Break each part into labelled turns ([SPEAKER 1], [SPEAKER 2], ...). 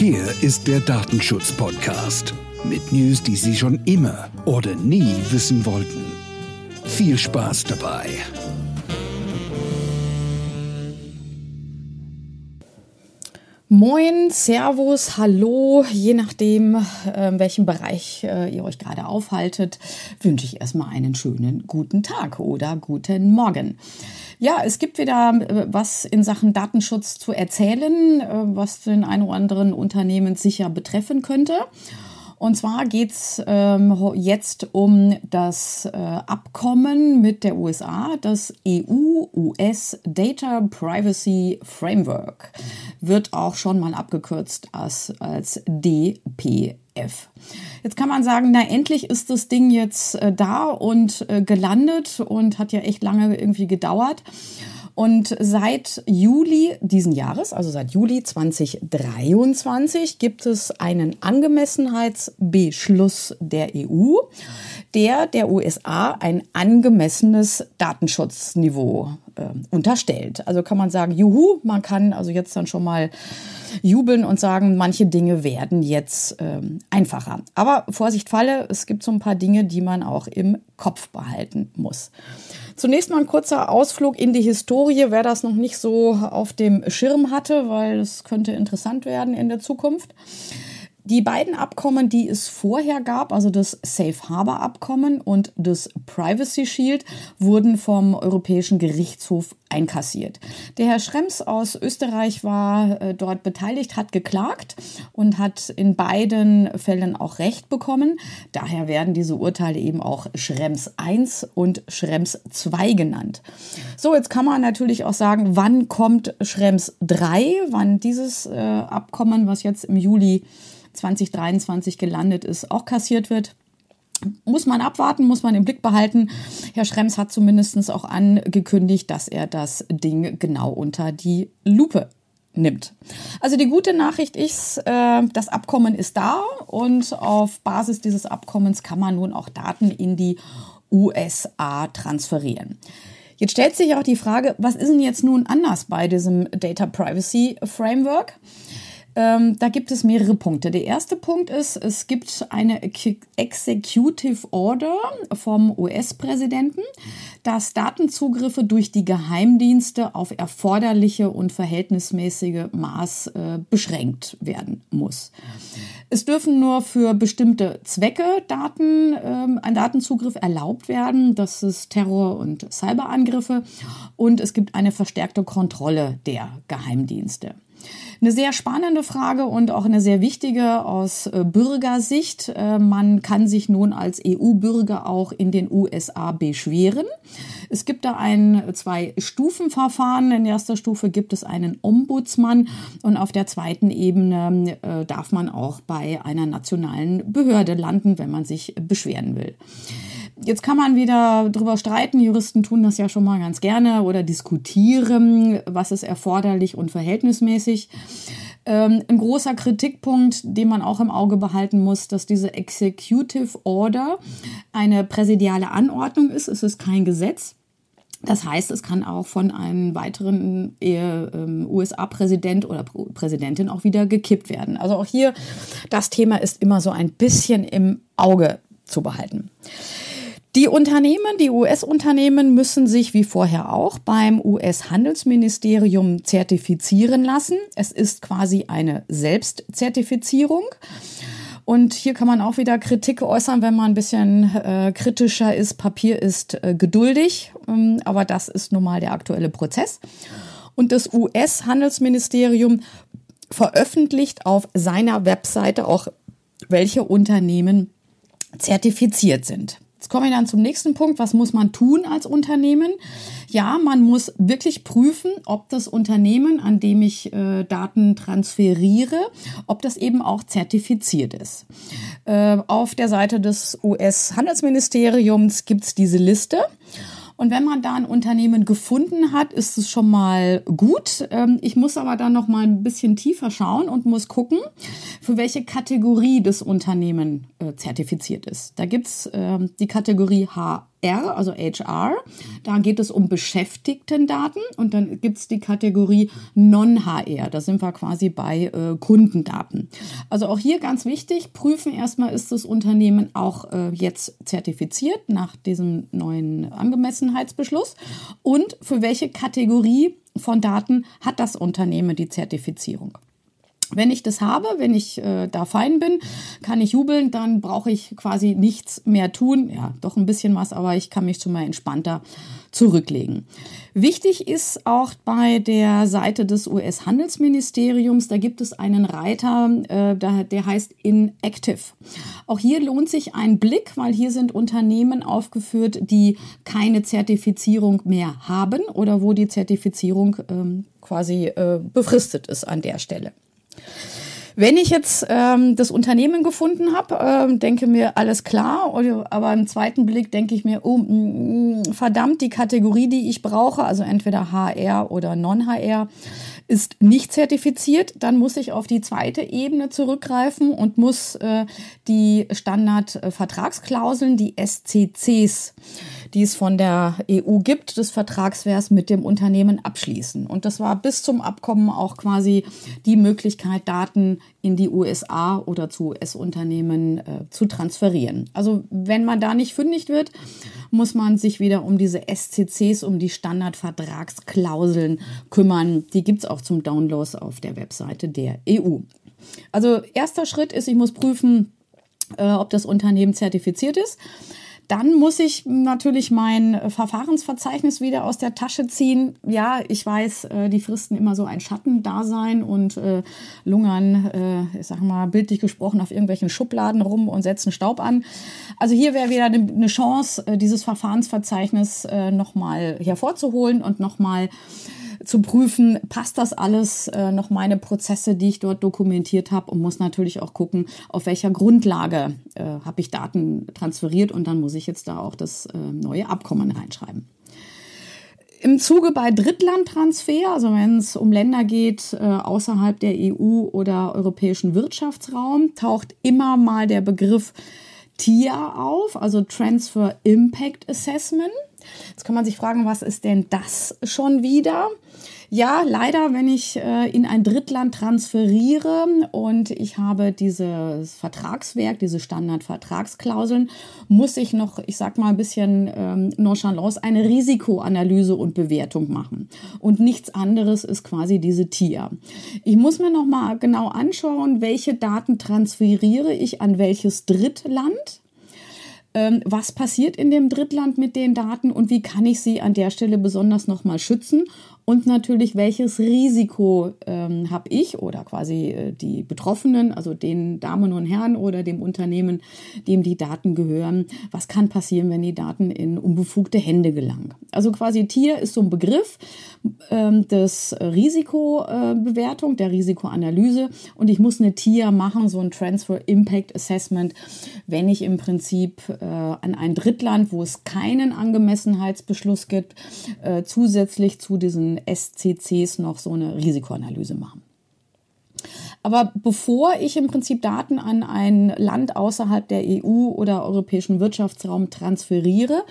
[SPEAKER 1] Hier ist der Datenschutz-Podcast mit News, die Sie schon immer oder nie wissen wollten. Viel Spaß dabei.
[SPEAKER 2] Moin, Servus, Hallo, je nachdem, äh, welchem Bereich äh, ihr euch gerade aufhaltet, wünsche ich erstmal einen schönen guten Tag oder guten Morgen. Ja, es gibt wieder äh, was in Sachen Datenschutz zu erzählen, äh, was den einen oder anderen Unternehmen sicher betreffen könnte. Und zwar geht's ähm, jetzt um das äh, Abkommen mit der USA, das EU-US Data Privacy Framework. Wird auch schon mal abgekürzt als, als DPF. Jetzt kann man sagen, na endlich ist das Ding jetzt äh, da und äh, gelandet und hat ja echt lange irgendwie gedauert. Und seit Juli diesen Jahres, also seit Juli 2023, gibt es einen Angemessenheitsbeschluss der EU, der der USA ein angemessenes Datenschutzniveau äh, unterstellt. Also kann man sagen, juhu, man kann also jetzt dann schon mal jubeln und sagen, manche Dinge werden jetzt ähm, einfacher. Aber Vorsicht falle, es gibt so ein paar Dinge, die man auch im Kopf behalten muss. Zunächst mal ein kurzer Ausflug in die Historie, wer das noch nicht so auf dem Schirm hatte, weil es könnte interessant werden in der Zukunft. Die beiden Abkommen, die es vorher gab, also das Safe Harbor Abkommen und das Privacy Shield, wurden vom Europäischen Gerichtshof einkassiert. Der Herr Schrems aus Österreich war äh, dort beteiligt, hat geklagt und hat in beiden Fällen auch Recht bekommen. Daher werden diese Urteile eben auch Schrems 1 und Schrems 2 genannt. So, jetzt kann man natürlich auch sagen, wann kommt Schrems 3, wann dieses äh, Abkommen, was jetzt im Juli 2023 gelandet ist, auch kassiert wird. Muss man abwarten, muss man im Blick behalten. Herr Schrems hat zumindest auch angekündigt, dass er das Ding genau unter die Lupe nimmt. Also die gute Nachricht ist, äh, das Abkommen ist da und auf Basis dieses Abkommens kann man nun auch Daten in die USA transferieren. Jetzt stellt sich auch die Frage, was ist denn jetzt nun anders bei diesem Data Privacy Framework? Ähm, da gibt es mehrere Punkte. Der erste Punkt ist, es gibt eine Executive Order vom US-Präsidenten, dass Datenzugriffe durch die Geheimdienste auf erforderliche und verhältnismäßige Maß äh, beschränkt werden muss. Es dürfen nur für bestimmte Zwecke Daten, ähm, ein Datenzugriff erlaubt werden. Das ist Terror- und Cyberangriffe. Und es gibt eine verstärkte Kontrolle der Geheimdienste. Eine sehr spannende Frage und auch eine sehr wichtige aus äh, Bürgersicht. Äh, man kann sich nun als EU-Bürger auch in den USA beschweren. Es gibt da ein Zwei-Stufen-Verfahren. In erster Stufe gibt es einen Ombudsmann und auf der zweiten Ebene äh, darf man auch bei einer nationalen Behörde landen, wenn man sich beschweren will. Jetzt kann man wieder drüber streiten. Juristen tun das ja schon mal ganz gerne oder diskutieren, was ist erforderlich und verhältnismäßig. Ähm, ein großer Kritikpunkt, den man auch im Auge behalten muss, dass diese Executive Order eine präsidiale Anordnung ist. Es ist kein Gesetz. Das heißt, es kann auch von einem weiteren ähm, USA-Präsident oder Präsidentin auch wieder gekippt werden. Also auch hier, das Thema ist immer so ein bisschen im Auge zu behalten. Die Unternehmen, die US-Unternehmen müssen sich wie vorher auch beim US-Handelsministerium zertifizieren lassen. Es ist quasi eine Selbstzertifizierung. Und hier kann man auch wieder Kritik äußern, wenn man ein bisschen äh, kritischer ist. Papier ist äh, geduldig, ähm, aber das ist nun mal der aktuelle Prozess. Und das US-Handelsministerium veröffentlicht auf seiner Webseite auch, welche Unternehmen zertifiziert sind. Jetzt komme ich dann zum nächsten Punkt. Was muss man tun als Unternehmen? Ja, man muss wirklich prüfen, ob das Unternehmen, an dem ich äh, Daten transferiere, ob das eben auch zertifiziert ist. Äh, auf der Seite des US-Handelsministeriums gibt es diese Liste. Und wenn man da ein Unternehmen gefunden hat, ist es schon mal gut. Ähm, ich muss aber dann noch mal ein bisschen tiefer schauen und muss gucken, für welche Kategorie das Unternehmen äh, zertifiziert ist. Da gibt's ähm, die Kategorie H R, also HR. Da geht es um Beschäftigtendaten und dann gibt es die Kategorie Non-HR. Da sind wir quasi bei äh, Kundendaten. Also auch hier ganz wichtig, prüfen erstmal, ist das Unternehmen auch äh, jetzt zertifiziert nach diesem neuen Angemessenheitsbeschluss und für welche Kategorie von Daten hat das Unternehmen die Zertifizierung. Wenn ich das habe, wenn ich äh, da fein bin, kann ich jubeln, dann brauche ich quasi nichts mehr tun. Ja, doch ein bisschen was, aber ich kann mich schon mal entspannter zurücklegen. Wichtig ist auch bei der Seite des US-Handelsministeriums, da gibt es einen Reiter, äh, der heißt Inactive. Auch hier lohnt sich ein Blick, weil hier sind Unternehmen aufgeführt, die keine Zertifizierung mehr haben oder wo die Zertifizierung ähm, quasi äh, befristet ist an der Stelle. Wenn ich jetzt ähm, das Unternehmen gefunden habe, ähm, denke mir alles klar, aber im zweiten Blick denke ich mir, oh, mh, mm, mm, verdammt, die Kategorie, die ich brauche, also entweder HR oder Non-HR, ist nicht zertifiziert, dann muss ich auf die zweite Ebene zurückgreifen und muss äh, die Standardvertragsklauseln, die SCCs, die es von der EU gibt, des Vertragswers mit dem Unternehmen abschließen. Und das war bis zum Abkommen auch quasi die Möglichkeit, Daten in die USA oder zu US-Unternehmen äh, zu transferieren. Also wenn man da nicht fündig wird, muss man sich wieder um diese SCCs, um die Standardvertragsklauseln kümmern. Die gibt's auch zum Download auf der Webseite der EU. Also erster Schritt ist, ich muss prüfen, äh, ob das Unternehmen zertifiziert ist. Dann muss ich natürlich mein Verfahrensverzeichnis wieder aus der Tasche ziehen. Ja, ich weiß, äh, die fristen immer so ein Schattendasein und äh, lungern, äh, ich sag mal, bildlich gesprochen, auf irgendwelchen Schubladen rum und setzen Staub an. Also hier wäre wieder eine Chance, äh, dieses Verfahrensverzeichnis äh, nochmal hervorzuholen und nochmal zu prüfen, passt das alles äh, noch meine Prozesse, die ich dort dokumentiert habe und muss natürlich auch gucken, auf welcher Grundlage äh, habe ich Daten transferiert und dann muss ich jetzt da auch das äh, neue Abkommen reinschreiben. Im Zuge bei Drittlandtransfer, also wenn es um Länder geht äh, außerhalb der EU oder europäischen Wirtschaftsraum, taucht immer mal der Begriff TIA auf, also Transfer Impact Assessment. Jetzt kann man sich fragen, was ist denn das schon wieder? Ja, leider, wenn ich äh, in ein Drittland transferiere und ich habe dieses Vertragswerk, diese Standardvertragsklauseln, muss ich noch, ich sag mal ein bisschen ähm, nonchalance, eine Risikoanalyse und Bewertung machen. Und nichts anderes ist quasi diese TIA. Ich muss mir noch mal genau anschauen, welche Daten transferiere ich an welches Drittland was passiert in dem Drittland mit den Daten und wie kann ich sie an der Stelle besonders nochmal schützen und natürlich, welches Risiko ähm, habe ich oder quasi äh, die Betroffenen, also den Damen und Herren oder dem Unternehmen, dem die Daten gehören. Was kann passieren, wenn die Daten in unbefugte Hände gelangen? Also quasi Tier ist so ein Begriff ähm, des Risikobewertung, äh, der Risikoanalyse und ich muss eine Tier machen, so ein Transfer Impact Assessment, wenn ich im Prinzip äh, an ein Drittland, wo es keinen Angemessenheitsbeschluss gibt, äh, zusätzlich zu diesen SCCs noch so eine Risikoanalyse machen. Aber bevor ich im Prinzip Daten an ein Land außerhalb der EU oder europäischen Wirtschaftsraum transferiere,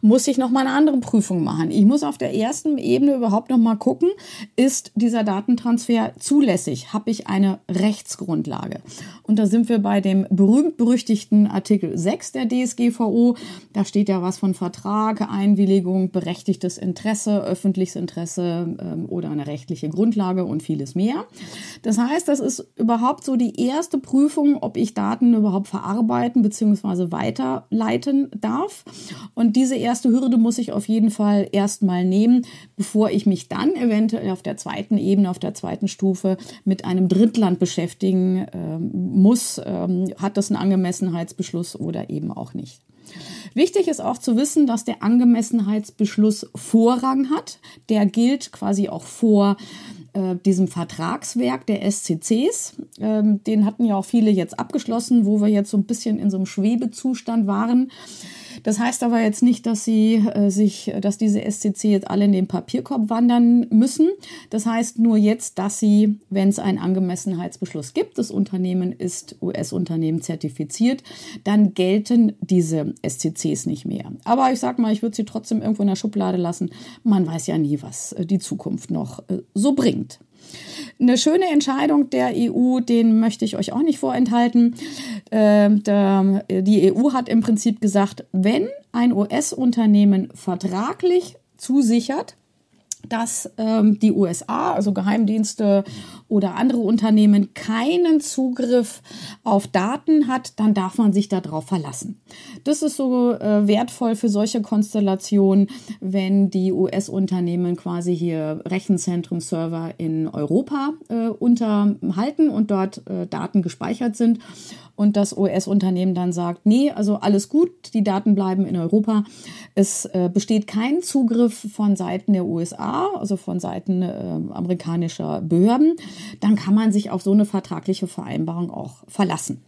[SPEAKER 2] muss ich noch mal eine andere Prüfung machen. Ich muss auf der ersten Ebene überhaupt noch mal gucken, ist dieser Datentransfer zulässig? Habe ich eine Rechtsgrundlage? Und da sind wir bei dem berühmt-berüchtigten Artikel 6 der DSGVO. Da steht ja was von Vertrag, Einwilligung, berechtigtes Interesse, öffentliches Interesse ähm, oder eine rechtliche Grundlage und vieles mehr. Das heißt, das ist ist überhaupt so die erste Prüfung, ob ich Daten überhaupt verarbeiten bzw. weiterleiten darf. Und diese erste Hürde muss ich auf jeden Fall erstmal nehmen, bevor ich mich dann eventuell auf der zweiten Ebene, auf der zweiten Stufe mit einem Drittland beschäftigen äh, muss. Ähm, hat das einen Angemessenheitsbeschluss oder eben auch nicht? Wichtig ist auch zu wissen, dass der Angemessenheitsbeschluss Vorrang hat. Der gilt quasi auch vor äh, diesem Vertragswerk der SCCs. Ähm, den hatten ja auch viele jetzt abgeschlossen, wo wir jetzt so ein bisschen in so einem Schwebezustand waren. Das heißt aber jetzt nicht, dass sie äh, sich, dass diese SCC jetzt alle in den Papierkorb wandern müssen. Das heißt nur jetzt, dass sie, wenn es einen Angemessenheitsbeschluss gibt, das Unternehmen ist US-Unternehmen zertifiziert, dann gelten diese SCCs nicht mehr. Aber ich sag mal, ich würde sie trotzdem irgendwo in der Schublade lassen. Man weiß ja nie, was äh, die Zukunft noch äh, so bringt. Eine schöne Entscheidung der EU, den möchte ich euch auch nicht vorenthalten. Ähm, die EU hat im Prinzip gesagt, wenn ein US-Unternehmen vertraglich zusichert, dass ähm, die USA, also Geheimdienste oder andere Unternehmen, keinen Zugriff auf Daten hat, dann darf man sich darauf verlassen. Das ist so äh, wertvoll für solche Konstellationen, wenn die US-Unternehmen quasi hier Rechenzentrum-Server in Europa äh, unterhalten und dort äh, Daten gespeichert sind und das US-Unternehmen dann sagt, nee, also alles gut, die Daten bleiben in Europa. Es äh, besteht kein Zugriff von Seiten der USA, also von Seiten äh, amerikanischer Behörden, dann kann man sich auf so eine vertragliche Vereinbarung auch verlassen.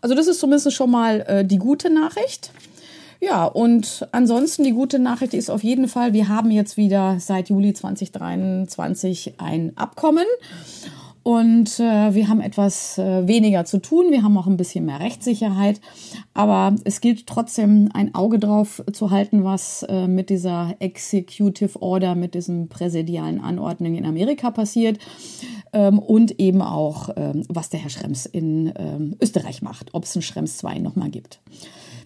[SPEAKER 2] Also das ist zumindest schon mal äh, die gute Nachricht. Ja, und ansonsten die gute Nachricht ist auf jeden Fall, wir haben jetzt wieder seit Juli 2023 ein Abkommen. Und äh, wir haben etwas äh, weniger zu tun. Wir haben auch ein bisschen mehr Rechtssicherheit. Aber es gilt trotzdem ein Auge drauf zu halten, was äh, mit dieser Executive Order, mit diesen präsidialen Anordnungen in Amerika passiert. Ähm, und eben auch, ähm, was der Herr Schrems in ähm, Österreich macht, ob es einen Schrems 2 nochmal gibt.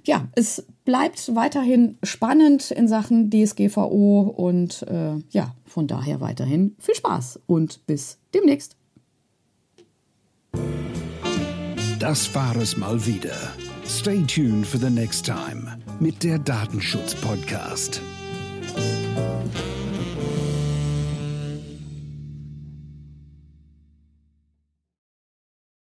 [SPEAKER 2] Ja, es bleibt weiterhin spannend in Sachen DSGVO und äh, ja, von daher weiterhin viel Spaß und bis demnächst.
[SPEAKER 1] Das war es mal wieder. Stay tuned for the next time mit der Datenschutz-Podcast.